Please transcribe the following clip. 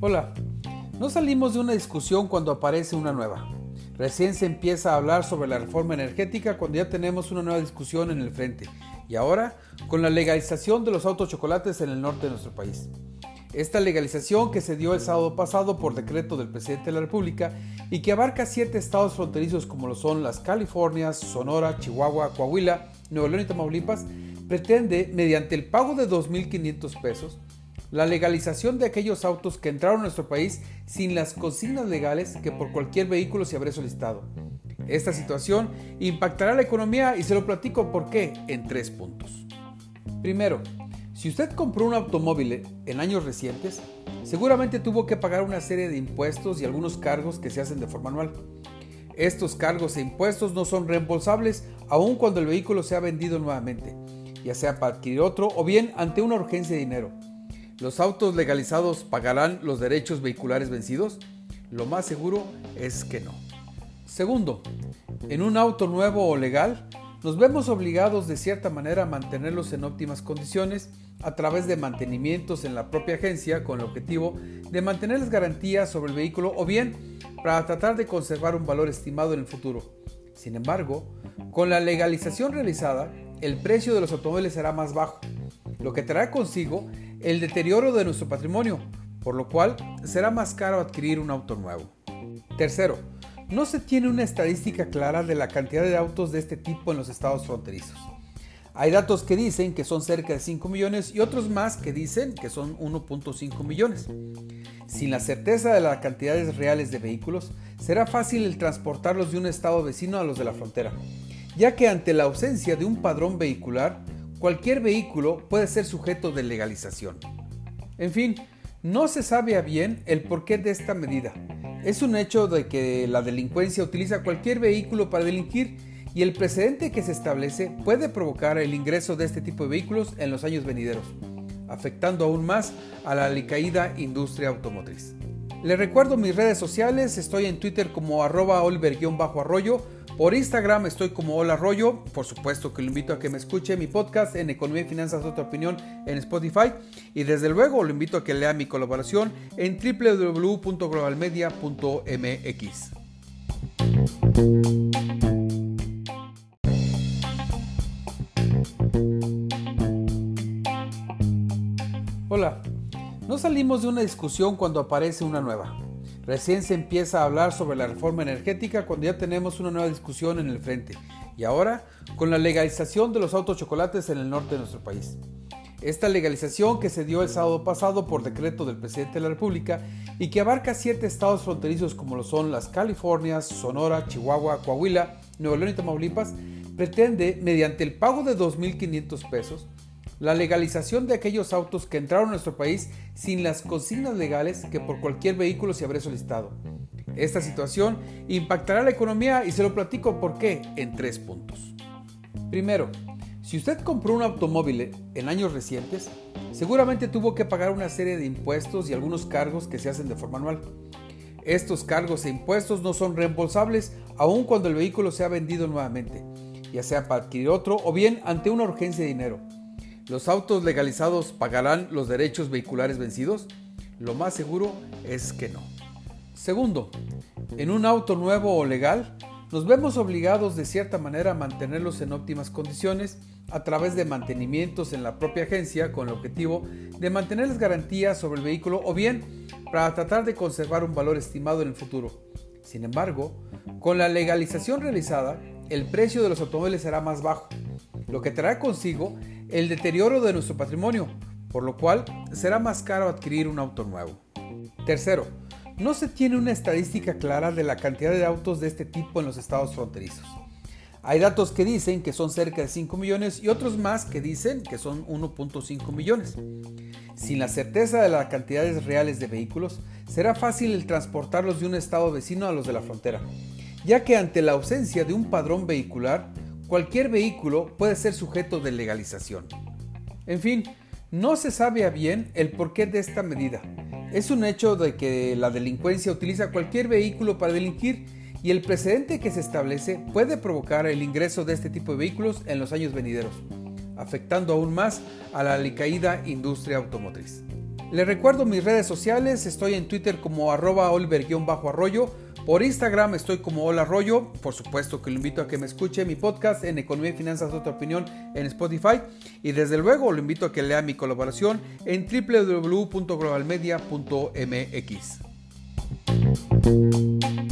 Hola, no salimos de una discusión cuando aparece una nueva. Recién se empieza a hablar sobre la reforma energética cuando ya tenemos una nueva discusión en el frente. Y ahora, con la legalización de los autos chocolates en el norte de nuestro país. Esta legalización que se dio el sábado pasado por decreto del presidente de la República y que abarca siete estados fronterizos como lo son las Californias, Sonora, Chihuahua, Coahuila, Nuevo León y Tamaulipas, pretende, mediante el pago de 2.500 pesos, la legalización de aquellos autos que entraron a nuestro país sin las consignas legales que por cualquier vehículo se habría solicitado. Esta situación impactará la economía y se lo platico por qué en tres puntos. Primero, si usted compró un automóvil en años recientes, seguramente tuvo que pagar una serie de impuestos y algunos cargos que se hacen de forma anual. Estos cargos e impuestos no son reembolsables aun cuando el vehículo sea vendido nuevamente, ya sea para adquirir otro o bien ante una urgencia de dinero. ¿Los autos legalizados pagarán los derechos vehiculares vencidos? Lo más seguro es que no. Segundo, en un auto nuevo o legal, nos vemos obligados de cierta manera a mantenerlos en óptimas condiciones a través de mantenimientos en la propia agencia con el objetivo de mantener las garantías sobre el vehículo o bien para tratar de conservar un valor estimado en el futuro. Sin embargo, con la legalización realizada, el precio de los automóviles será más bajo, lo que traerá consigo el deterioro de nuestro patrimonio, por lo cual será más caro adquirir un auto nuevo. Tercero, no se tiene una estadística clara de la cantidad de autos de este tipo en los estados fronterizos. Hay datos que dicen que son cerca de 5 millones y otros más que dicen que son 1.5 millones. Sin la certeza de las cantidades reales de vehículos, será fácil el transportarlos de un estado vecino a los de la frontera, ya que ante la ausencia de un padrón vehicular, cualquier vehículo puede ser sujeto de legalización. En fin, no se sabe a bien el porqué de esta medida. Es un hecho de que la delincuencia utiliza cualquier vehículo para delinquir y el precedente que se establece puede provocar el ingreso de este tipo de vehículos en los años venideros, afectando aún más a la alicaída industria automotriz. Les recuerdo mis redes sociales, estoy en Twitter como arroba oliver-arroyo, por Instagram estoy como Hola Arroyo, por supuesto que lo invito a que me escuche mi podcast en Economía y Finanzas Otra Opinión en Spotify y desde luego lo invito a que lea mi colaboración en www.globalmedia.mx. Hola, no salimos de una discusión cuando aparece una nueva. Recién se empieza a hablar sobre la reforma energética cuando ya tenemos una nueva discusión en el frente. Y ahora, con la legalización de los autos chocolates en el norte de nuestro país. Esta legalización que se dio el sábado pasado por decreto del presidente de la República y que abarca siete estados fronterizos como lo son las Californias, Sonora, Chihuahua, Coahuila, Nuevo León y Tamaulipas, pretende, mediante el pago de 2.500 pesos, la legalización de aquellos autos que entraron a nuestro país sin las consignas legales que por cualquier vehículo se habría solicitado. Esta situación impactará la economía y se lo platico por qué en tres puntos. Primero, si usted compró un automóvil en años recientes, seguramente tuvo que pagar una serie de impuestos y algunos cargos que se hacen de forma anual. Estos cargos e impuestos no son reembolsables aun cuando el vehículo sea vendido nuevamente, ya sea para adquirir otro o bien ante una urgencia de dinero. ¿Los autos legalizados pagarán los derechos vehiculares vencidos? Lo más seguro es que no. Segundo, en un auto nuevo o legal, nos vemos obligados de cierta manera a mantenerlos en óptimas condiciones a través de mantenimientos en la propia agencia con el objetivo de mantener las garantías sobre el vehículo o bien para tratar de conservar un valor estimado en el futuro. Sin embargo, con la legalización realizada, el precio de los automóviles será más bajo, lo que traerá consigo el deterioro de nuestro patrimonio, por lo cual será más caro adquirir un auto nuevo. Tercero, no se tiene una estadística clara de la cantidad de autos de este tipo en los estados fronterizos. Hay datos que dicen que son cerca de 5 millones y otros más que dicen que son 1.5 millones. Sin la certeza de las cantidades reales de vehículos, será fácil el transportarlos de un estado vecino a los de la frontera, ya que ante la ausencia de un padrón vehicular, cualquier vehículo puede ser sujeto de legalización. En fin, no se sabe a bien el porqué de esta medida. Es un hecho de que la delincuencia utiliza cualquier vehículo para delinquir y el precedente que se establece puede provocar el ingreso de este tipo de vehículos en los años venideros, afectando aún más a la alicaída industria automotriz. Les recuerdo mis redes sociales, estoy en Twitter como arroba oliver-arroyo, por Instagram estoy como Hola Arroyo, por supuesto que lo invito a que me escuche mi podcast en Economía y Finanzas Otra Opinión en Spotify y desde luego lo invito a que lea mi colaboración en www.globalmedia.mx.